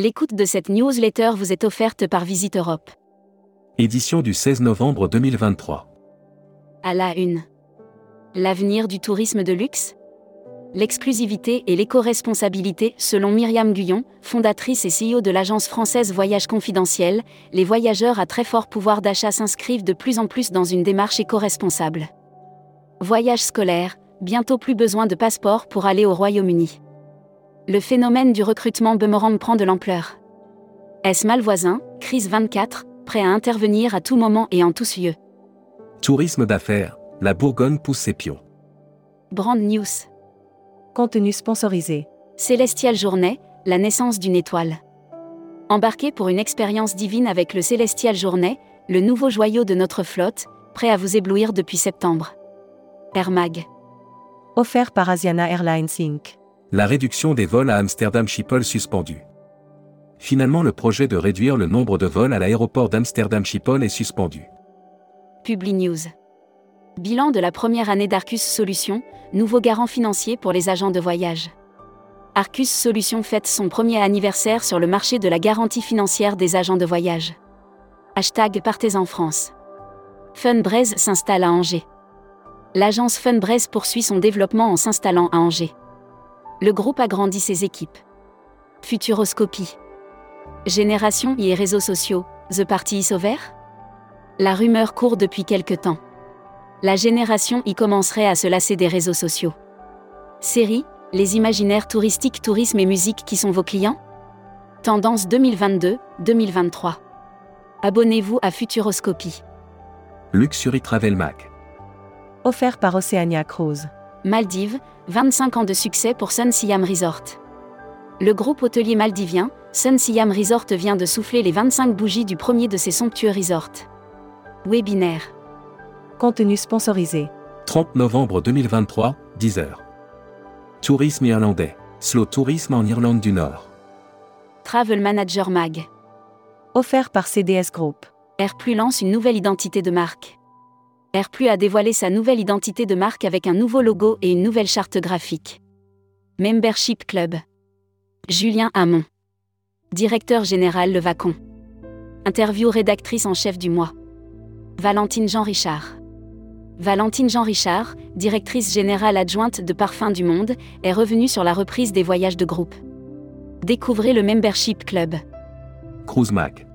L'écoute de cette newsletter vous est offerte par Visite Europe. Édition du 16 novembre 2023. À la une. L'avenir du tourisme de luxe L'exclusivité et l'éco-responsabilité, selon Myriam Guyon, fondatrice et CEO de l'agence française Voyage Confidentiel, les voyageurs à très fort pouvoir d'achat s'inscrivent de plus en plus dans une démarche éco-responsable. Voyage scolaire, bientôt plus besoin de passeport pour aller au Royaume-Uni le phénomène du recrutement boomerang prend de l'ampleur. Est-ce malvoisin, crise 24, prêt à intervenir à tout moment et en tous lieux Tourisme d'affaires, la Bourgogne pousse ses pions. Brand News. Contenu sponsorisé. Célestial Journée, la naissance d'une étoile. Embarquez pour une expérience divine avec le Célestial Journée, le nouveau joyau de notre flotte, prêt à vous éblouir depuis septembre. Air Mag. Offert par Asiana Airlines Inc la réduction des vols à Amsterdam Schiphol suspendue. Finalement le projet de réduire le nombre de vols à l'aéroport d'Amsterdam Schiphol est suspendu. Publi News. Bilan de la première année d'Arcus Solutions, nouveau garant financier pour les agents de voyage. Arcus Solutions fête son premier anniversaire sur le marché de la garantie financière des agents de voyage. Hashtag Partez en France. Funbraise s'installe à Angers. L'agence Funbraise poursuit son développement en s'installant à Angers le groupe agrandit ses équipes. Futuroscopie. Génération et réseaux sociaux, The Party is over? La rumeur court depuis quelque temps. La génération y commencerait à se lasser des réseaux sociaux. Série, les imaginaires touristiques, tourisme et musique qui sont vos clients? Tendance 2022-2023. Abonnez-vous à Futuroscopie. Luxury Travel Mac. Offert par Oceania Cruise. Maldives, 25 ans de succès pour Sun Siam Resort. Le groupe hôtelier maldivien, Sun Siam Resort vient de souffler les 25 bougies du premier de ses somptueux resorts. Webinaire. Contenu sponsorisé. 30 novembre 2023, 10h. Tourisme irlandais. Slow Tourisme en Irlande du Nord. Travel Manager Mag. Offert par CDS Group. Airplus lance une nouvelle identité de marque. Airplus a dévoilé sa nouvelle identité de marque avec un nouveau logo et une nouvelle charte graphique. Membership Club. Julien Hamon. Directeur général Le Vacon. Interview rédactrice en chef du mois. Valentine Jean-Richard. Valentine Jean-Richard, directrice générale adjointe de Parfums du Monde, est revenue sur la reprise des voyages de groupe. Découvrez le Membership Club. Cruise Mag.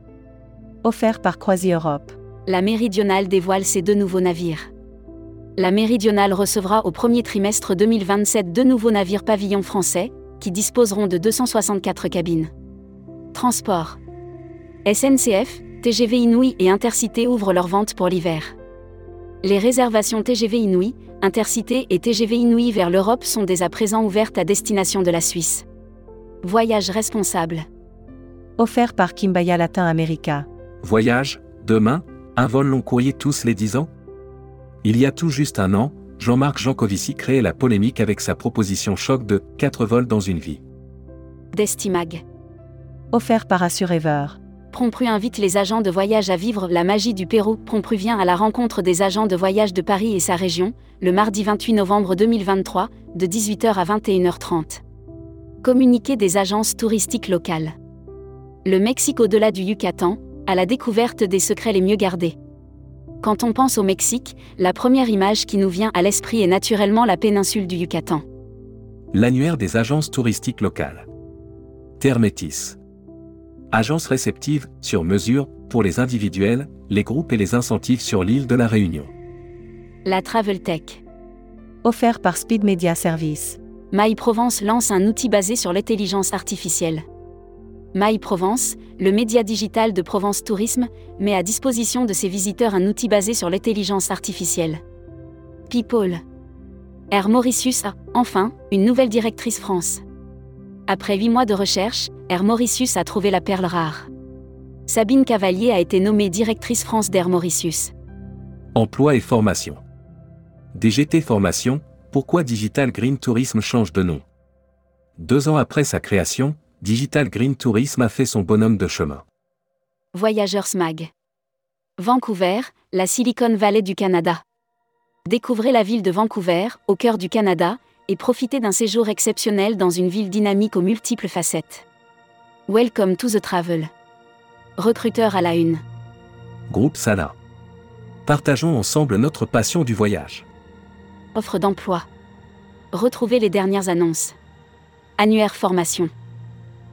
Offert par Croisi Europe la Méridionale dévoile ses deux nouveaux navires. La Méridionale recevra au premier trimestre 2027 deux nouveaux navires pavillons français, qui disposeront de 264 cabines. Transport. SNCF, TGV Inouï et Intercité ouvrent leurs ventes pour l'hiver. Les réservations TGV Inouï, Intercité et TGV Inouï vers l'Europe sont dès à présent ouvertes à destination de la Suisse. Voyage responsable. Offert par Kimbaya Latin America. Voyage, demain, un vol long courrier tous les 10 ans? Il y a tout juste un an, Jean-Marc Jancovici créait la polémique avec sa proposition choc de 4 vols dans une vie. Destimag. Offert par Assurever. Prompru invite les agents de voyage à vivre la magie du Pérou. Prompru vient à la rencontre des agents de voyage de Paris et sa région, le mardi 28 novembre 2023, de 18h à 21h30. Communiqué des agences touristiques locales. Le Mexique au-delà du Yucatan, à la découverte des secrets les mieux gardés. Quand on pense au Mexique, la première image qui nous vient à l'esprit est naturellement la péninsule du Yucatan. L'annuaire des agences touristiques locales. Terre Métis. Agence réceptive, sur mesure, pour les individuels, les groupes et les incentives sur l'île de la Réunion. La Travel Tech. Offert par Speed Media Service. My Provence lance un outil basé sur l'intelligence artificielle. My Provence, le média digital de Provence Tourisme, met à disposition de ses visiteurs un outil basé sur l'intelligence artificielle. People. Air Mauritius a, enfin, une nouvelle directrice France. Après huit mois de recherche, Air Mauritius a trouvé la perle rare. Sabine Cavalier a été nommée directrice France d'Air Mauritius. Emploi et formation. DGT Formation, pourquoi Digital Green Tourisme change de nom? Deux ans après sa création, Digital Green Tourism a fait son bonhomme de chemin. Voyageurs Mag. Vancouver, la Silicon Valley du Canada. Découvrez la ville de Vancouver, au cœur du Canada, et profitez d'un séjour exceptionnel dans une ville dynamique aux multiples facettes. Welcome to the travel. Recruteur à la une. Groupe Sala. Partageons ensemble notre passion du voyage. Offre d'emploi. Retrouvez les dernières annonces. Annuaire formation.